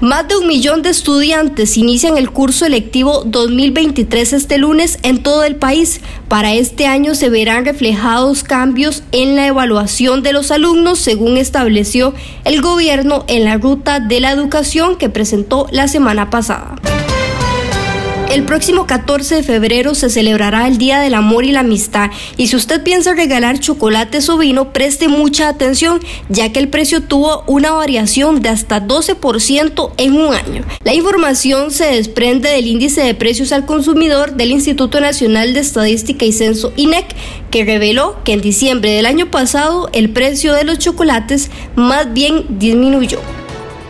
Más de un millón de estudiantes inician el curso electivo 2023 este lunes en todo el país. Para este año se verán reflejados cambios en la evaluación de los alumnos, según estableció el gobierno en la ruta de la educación que presentó la semana pasada. El próximo 14 de febrero se celebrará el Día del Amor y la Amistad y si usted piensa regalar chocolates o vino, preste mucha atención ya que el precio tuvo una variación de hasta 12% en un año. La información se desprende del índice de precios al consumidor del Instituto Nacional de Estadística y Censo INEC que reveló que en diciembre del año pasado el precio de los chocolates más bien disminuyó.